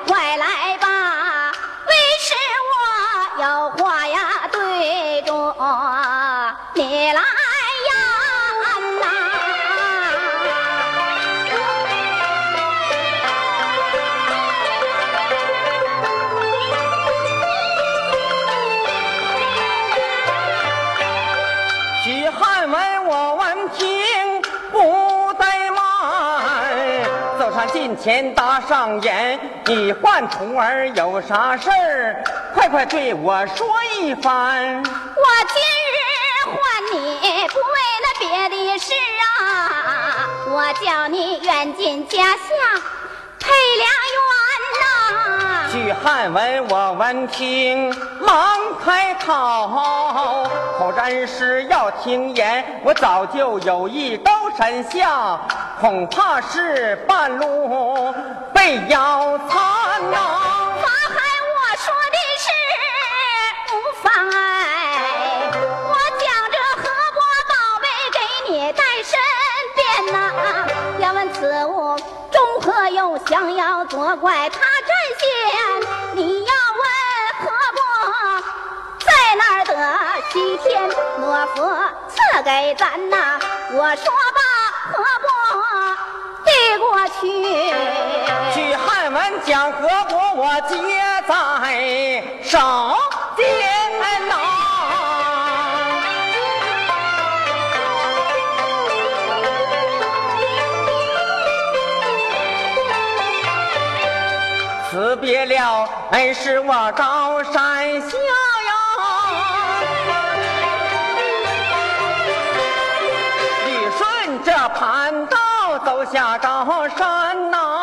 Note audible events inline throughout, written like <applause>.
快来吧为师我要活前搭上眼，你唤徒儿有啥事儿？快快对我说一番。我今日唤你，不为那别的事啊，我叫你远近家乡配良缘呐。据汉文，我闻听忙开口，口占诗要听言，我早就有意高山下。恐怕是半路被咬残呐！法海，我说的是无妨碍，我将这河伯宝贝给你带身边呐。要问此物中何用，想要作怪他占先。你要问河伯在哪儿得西天罗佛赐给咱呐？我说，去，去汉文讲和国，我接在手间呐。辞别了，哎，是我高山下下高山呐。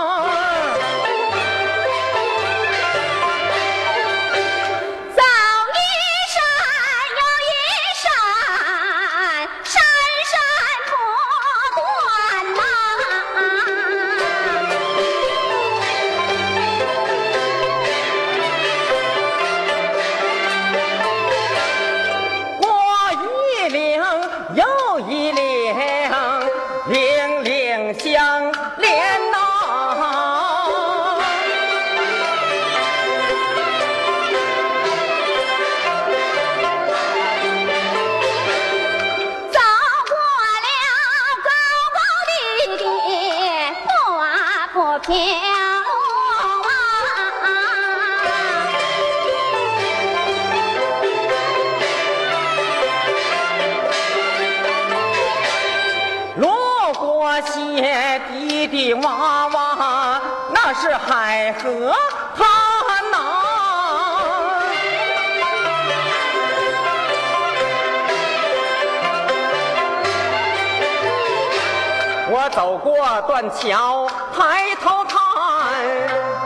走过断桥抬头看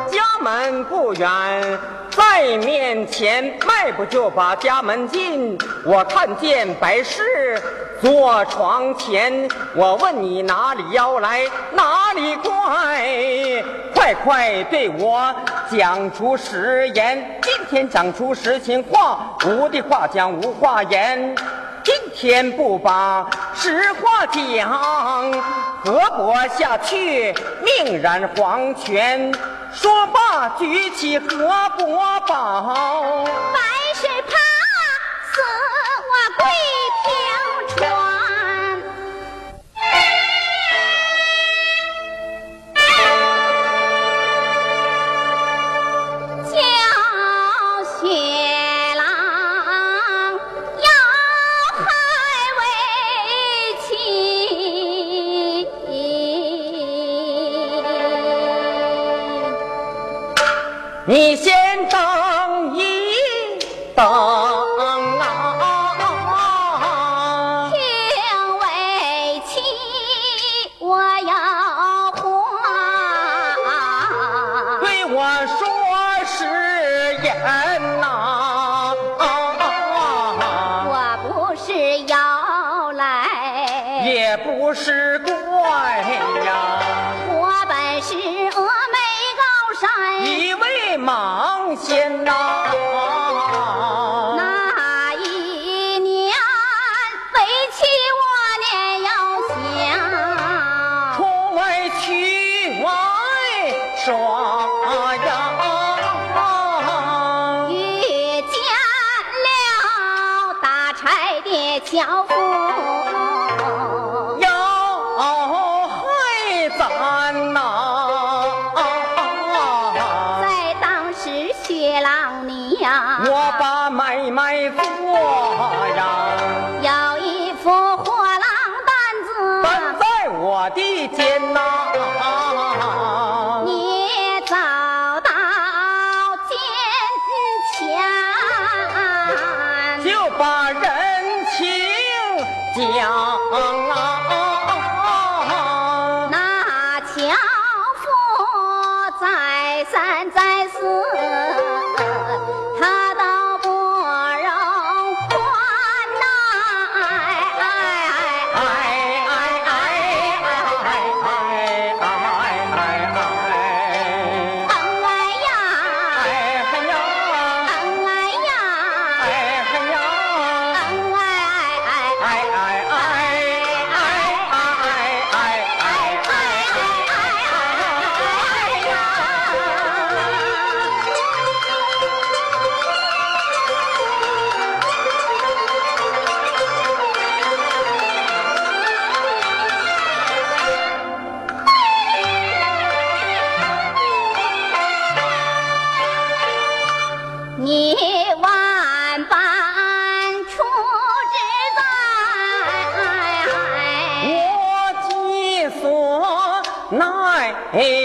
家门不远在面前迈步就把家门进我看见白氏坐床前我问你哪里妖来哪里怪快快对我讲出实言今天讲出实情话无的话讲无话言今天不把实话讲何伯下去命染黄泉。说罢举起何伯宝。白水怕死我跪我杨遇见了打柴的樵夫。奈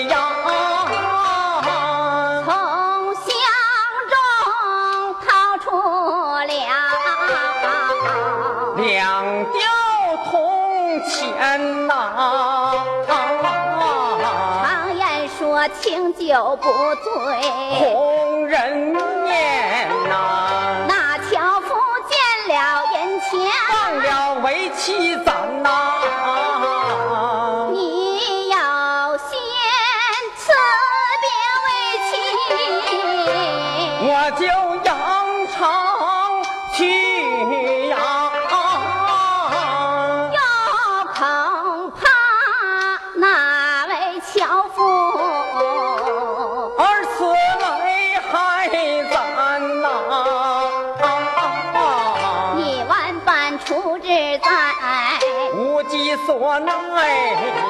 阳，从箱中掏出了两吊铜钱呐。常言说，清酒不醉，红人面呐。那樵夫见了眼前，忘了为妻。奈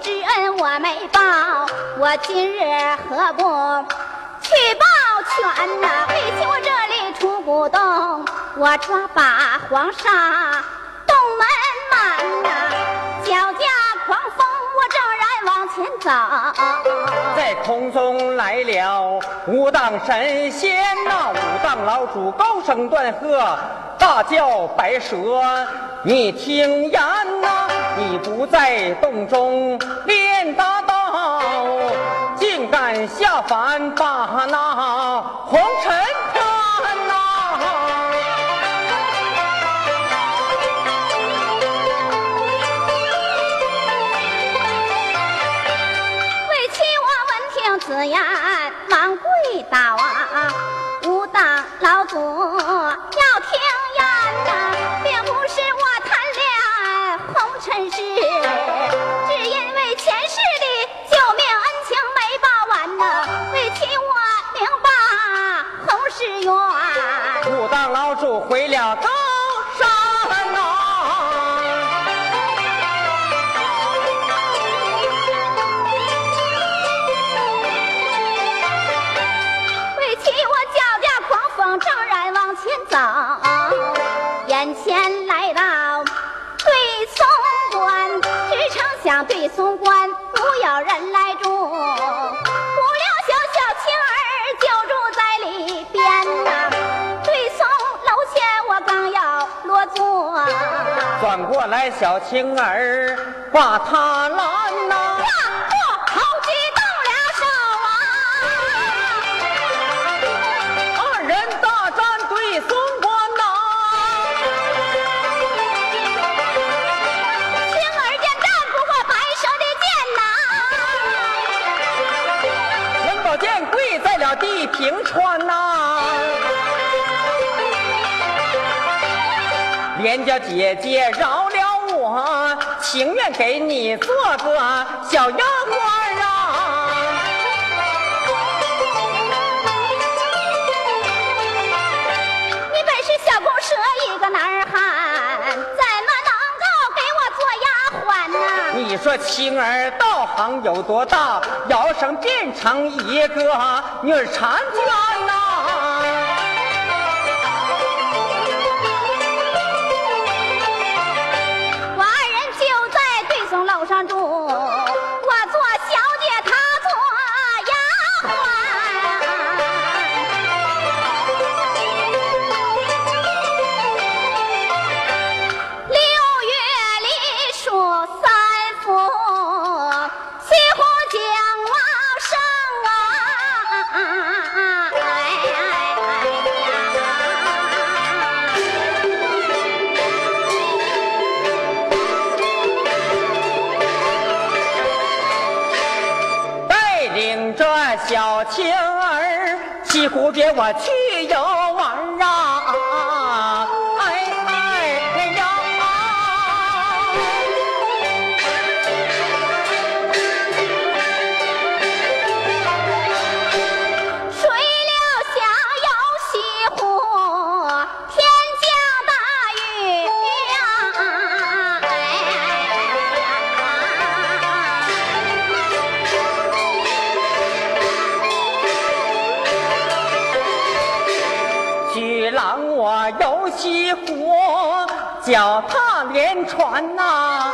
之恩我没报，我今日何不去报全呐？为求我这里出古洞，我抓把黄沙洞门满呐！脚下狂风，我正然往前走，在空中来了武当神仙呐！武当老主高声断喝，大叫白蛇，你听言呐！你不在洞中练大道。竟敢下凡把那红尘看呐。为妻我闻听此言，忙跪倒啊！吾当老祖过来，小青儿把他拦呐、呀，我好激动了手啊！二人大战对松关呐、青儿见战不过白蛇的剑呐、文宝剑跪在了地平川连家姐姐饶了我，情愿给你做个小丫鬟啊。你本是小公蛇一个男儿汉，怎么能够给我做丫鬟呢？你说青儿道行有多大？摇身变成一个女儿婵娟小青儿，西湖边我去游脚踏连船呐、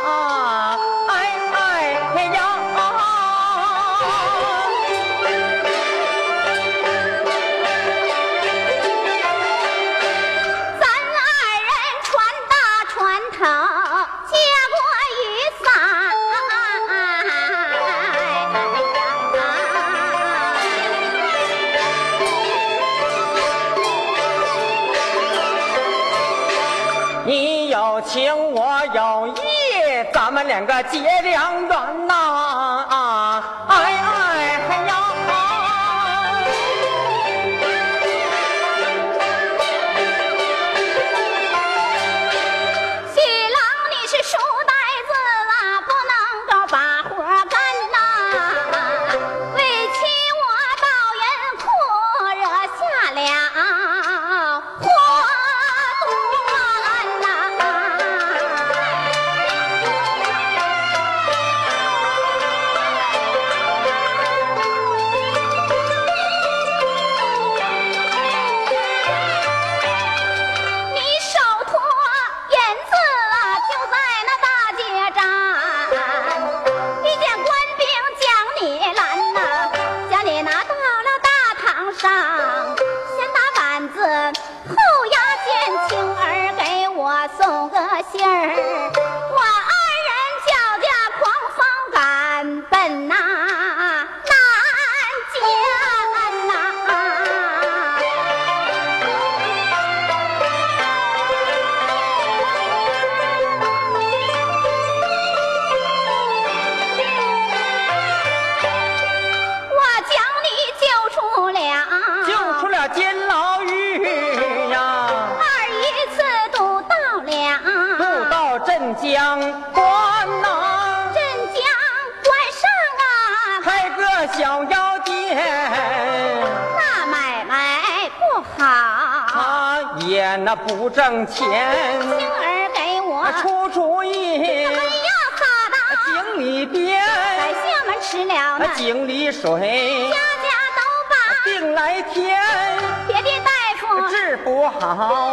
们两个挣钱，青儿给我。出主意，没要撒的，井里边，百姓们吃了那井里水家，家都把病来添别的大夫。治不好。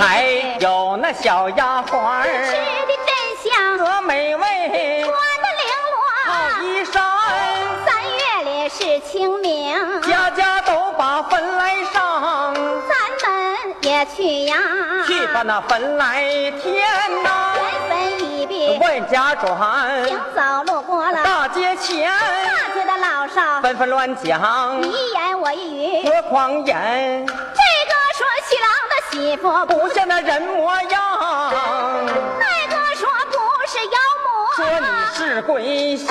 还有那小丫鬟吃的真香，和美味。穿的绫好罗。衣衫，三月里是清明，家家都把坟来上，咱们也去呀，去把那坟来填呐。万家转，行。走路过了。大街前，大街的老少，纷纷乱讲。你一言我一语。何狂言，媳妇，不像那人模样。那个说不是妖魔。说你是鬼仙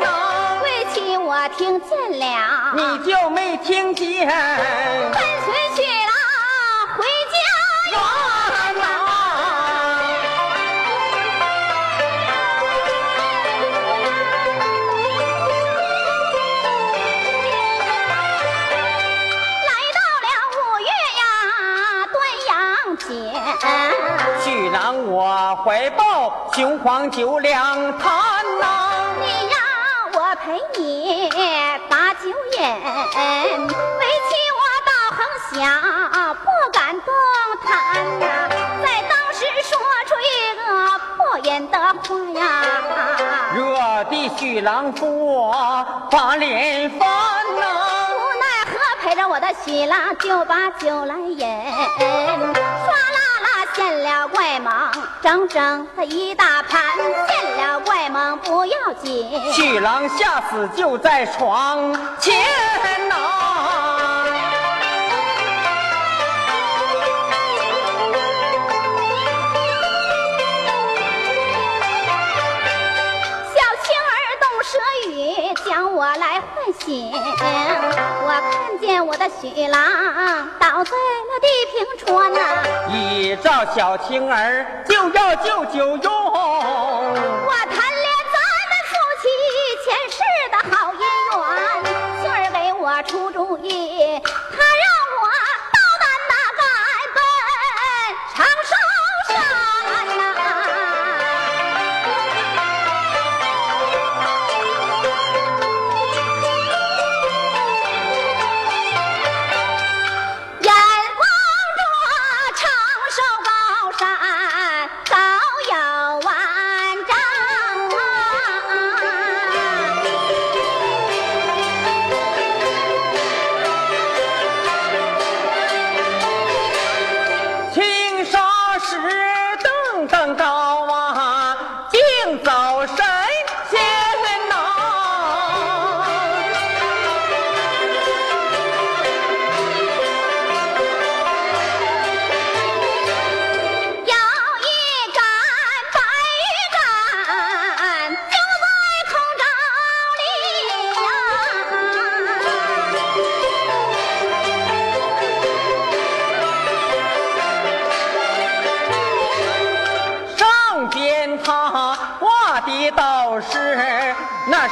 呐，鬼气我听见了，你就没听见。跟随怀抱雄黄酒两坛呐，你让我陪你把酒饮，为妻我倒横想，不敢动弹呐，在当时说出一个不言的话呀。惹得许郎夫我把脸翻呐。无奈何陪着我的徐郎就把酒来饮，唰啦啦现了怪猛，整整的一大盘，见了怪猛不要紧，许郎吓死就在床前呐。我来唤醒。我看见我的许郎倒在了地平川呐、一照小青儿就要救九用，我贪恋咱们夫妻前世的好姻缘，杏儿给我出主意，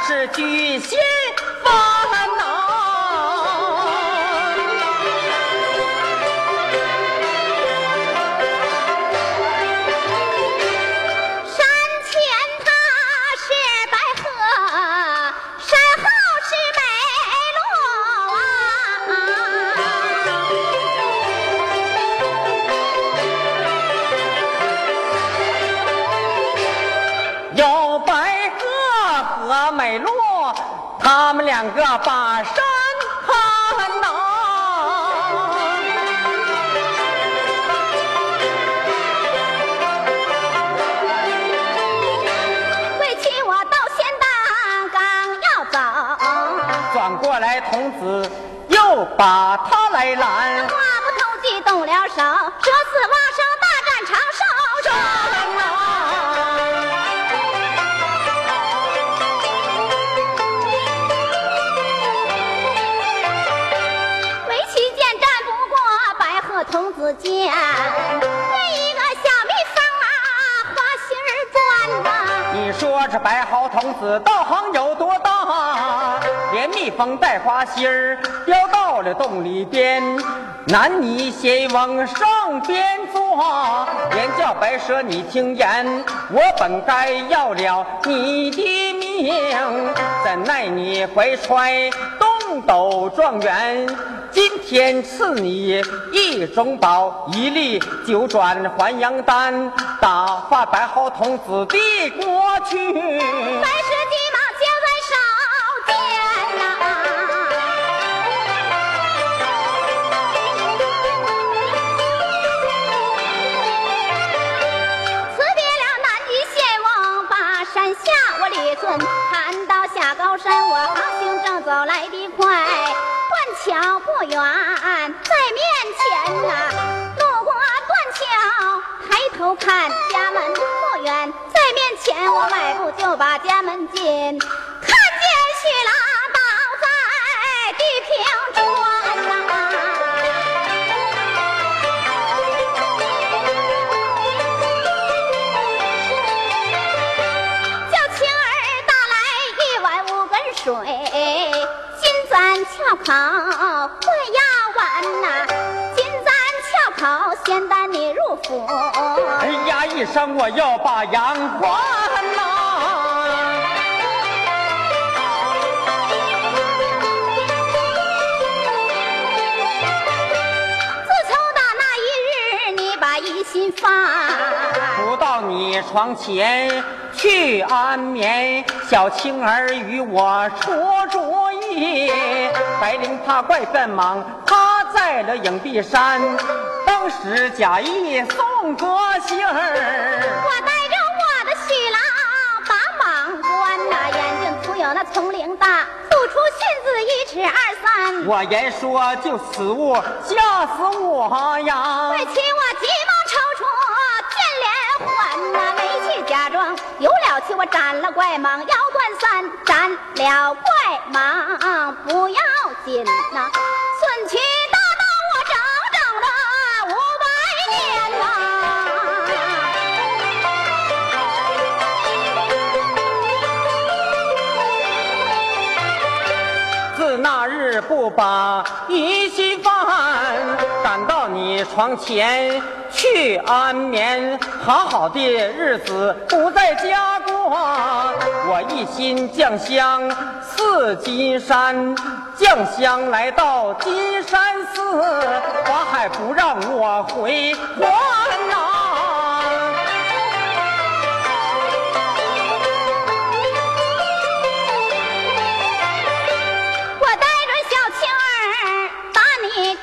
是巨仙这白毫童子道行有多大？连蜜蜂带花心儿叼到了洞里边，男女先往上边坐，连叫白蛇你听言，我本该要了你的命，怎奈你怀揣东斗状元，今天赐你一种宝，一粒九转还阳丹，打发白毫童子的过去。白蛇急忙交在手间呐、辞别了南极仙翁，把山下我李村看到下高山，我航行正走来得快，断桥不远在面前呐、头看家门不远在面前，我迈步就把家门进，看见徐郎倒在地平川呐、叫青儿打来一碗五根水，金簪翘口翘口先带你入府。哎呀一声，我要把阳还呐！自从打那一日，你把疑心放，不到你床前去安眠，小青儿与我出主意。白灵怕怪笨忙，趴在了影壁山，当时假意送个信儿。我带着我的徐郎把莽关呐，眼睛粗有那葱铃大，吐出信字一尺二三。我言说就此物吓死我呀！为妻我急忙抽出见连环呐，没去假装有了气，我斩了怪蟒腰断三，斩了怪蟒不要紧呐，寸 <laughs> 去日不把疑心放，赶到你床前去安眠，好好的日子不在家过。我一心将香似金山，将香来到金山寺，法海不让我回还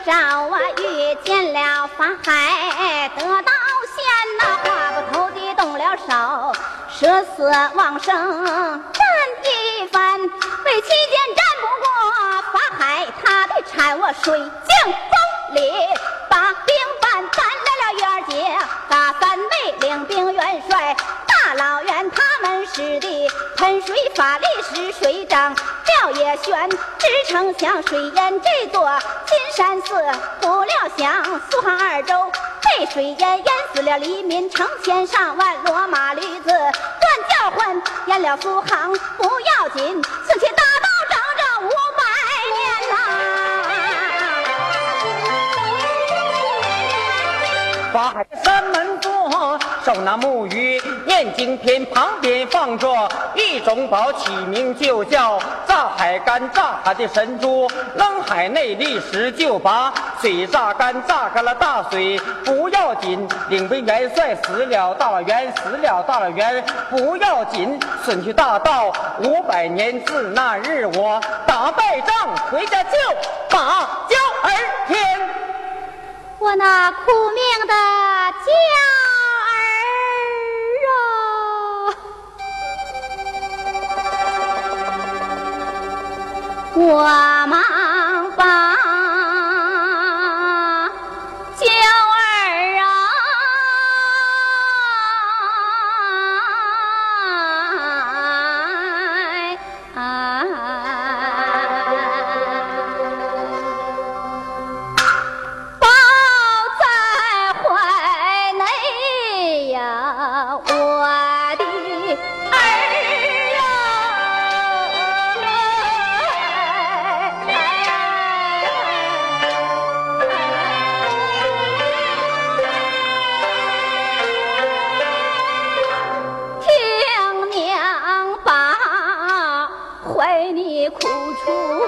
找啊，遇见了法海得道仙呐，话不投地动了手，舍死往生战一番，为期间战不过法海，他得铲我水晶风里，把兵办搬来了月儿姐，大三妹领兵元帅。老袁他们使的喷水法力使水涨，廖也悬支撑像水淹这座金山寺，不料想苏杭二州被水淹淹死了黎民成千上万，骡马驴子乱叫唤，淹了苏杭不要紧，四起大道整整五百年呐、法海山门，手拿木鱼念经篇，旁边放着一种宝，起名就叫炸海干。炸海的神珠扔海内立时就把水榨干，榨干了大水不要紧。领兵元帅死了，大元死了，大元不要紧。损去大道五百年，自那日我打败仗回家就把娇儿添。我那苦命的娇我忙把苦处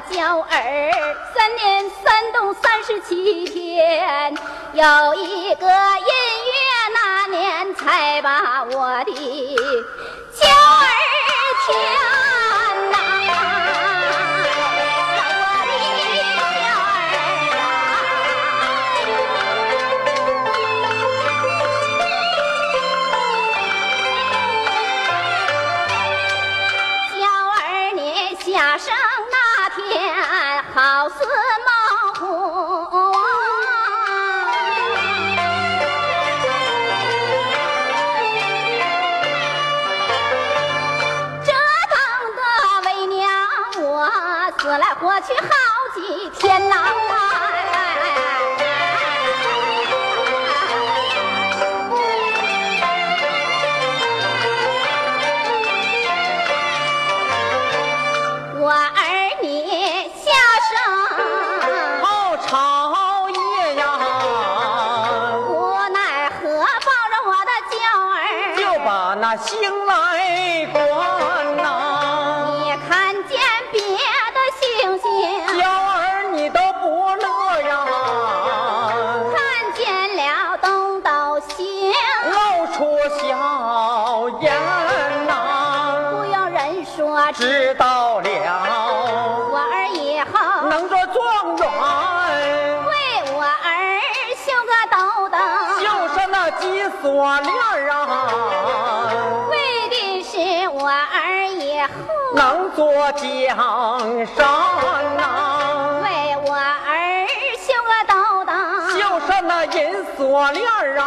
娇儿三年三冬三十七天，有一个阴月那年才把我的去好。了，我儿以后能做状元，为我儿绣个斗灯，绣上那金锁链儿啊，为的是我儿以后能做江山呐。为我儿绣个斗灯，绣上那银锁链儿啊，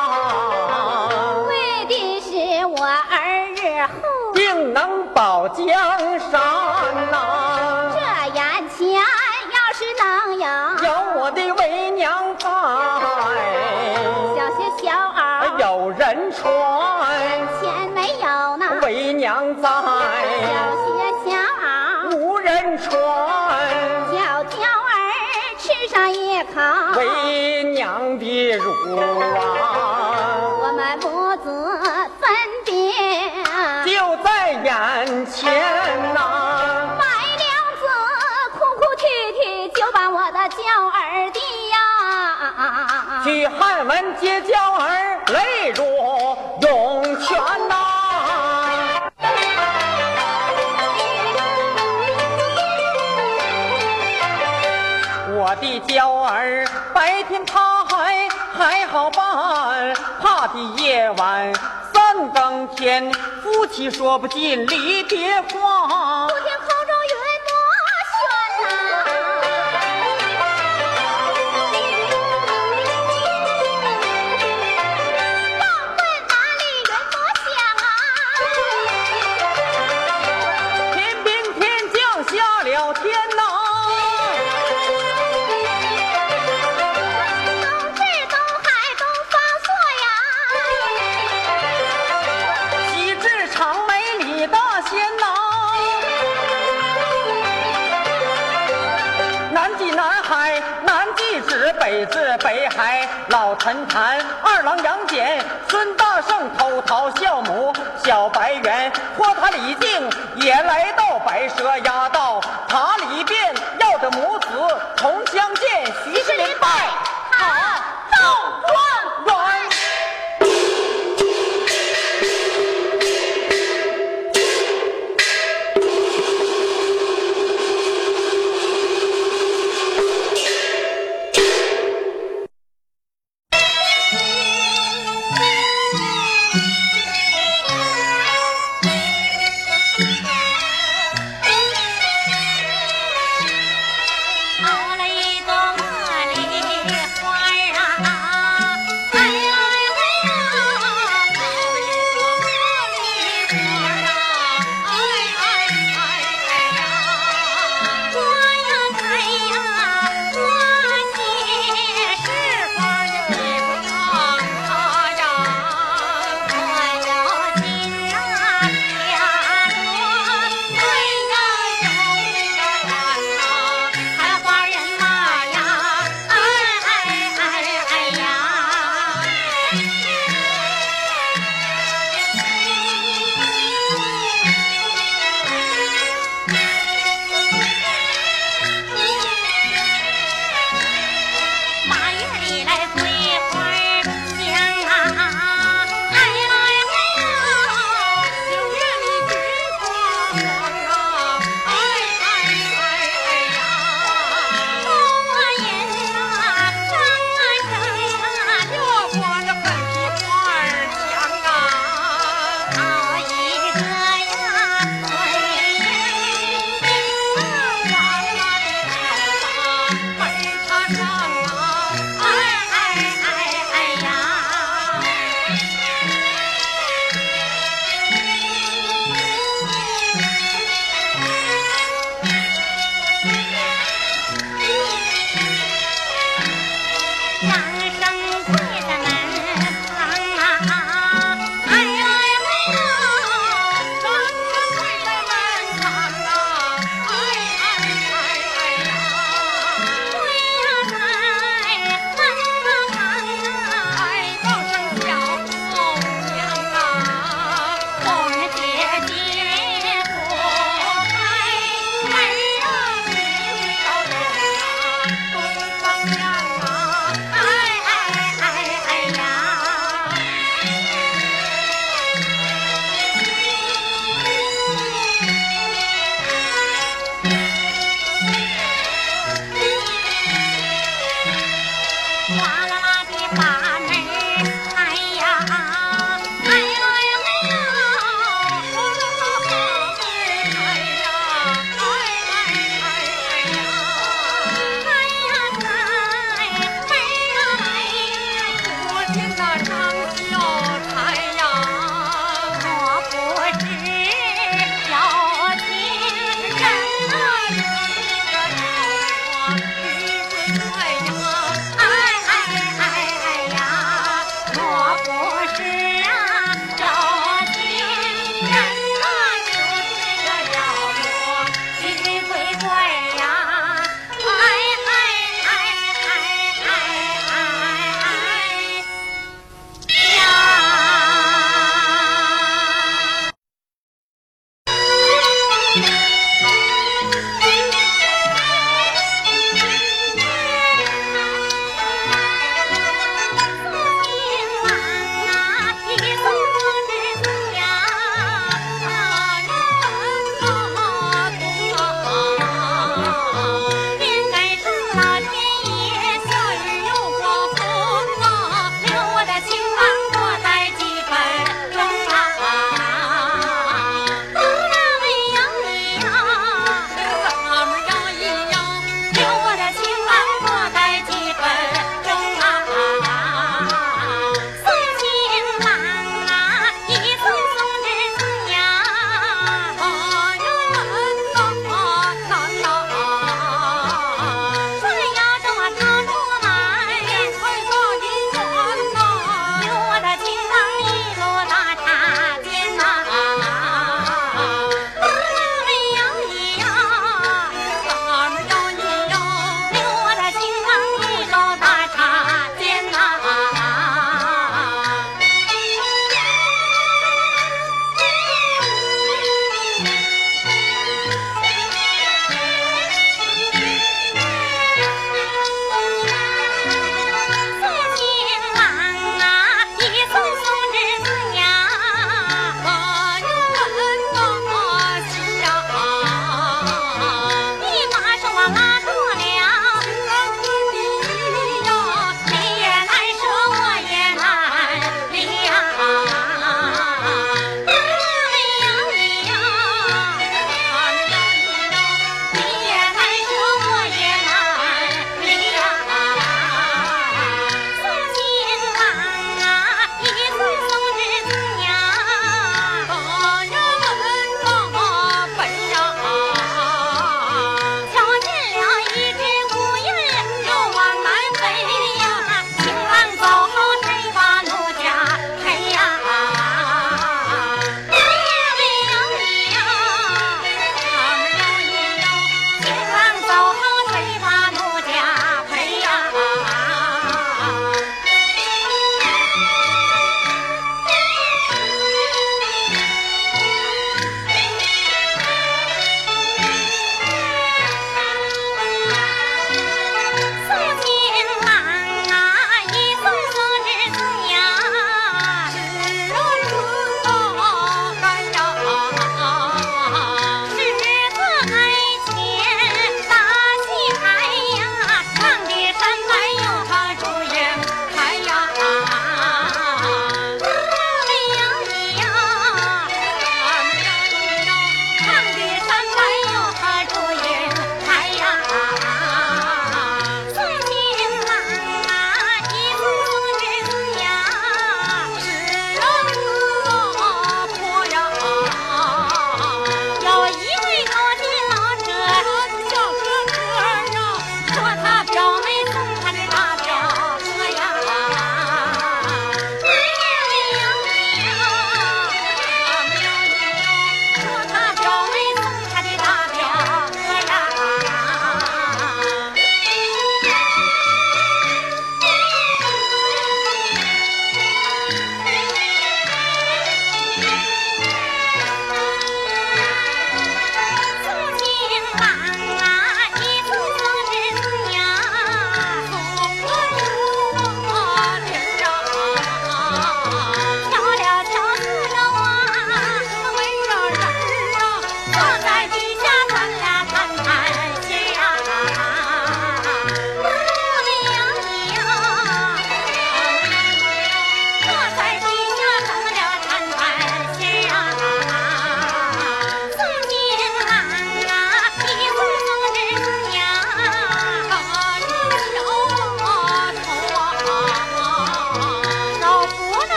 为的是我儿日后定能保江山的乳啊，我们母子分别。就在眼前呐。白娘子哭哭啼啼，就把我的娇儿的呀，去汉文接娇儿，泪如涌泉呐、我的娇儿，白天他还好办，怕的夜晚三更天，夫妻说不尽离别话不。听口中云多旋呐，望问哪里云多香啊？偏偏天将下了天呐、是北海，老陈坛，二郎杨戬，孙大圣，偷桃孝母，小白猿，托塔李靖也来到白蛇压道，塔里边要的母子同相见，徐世林拜。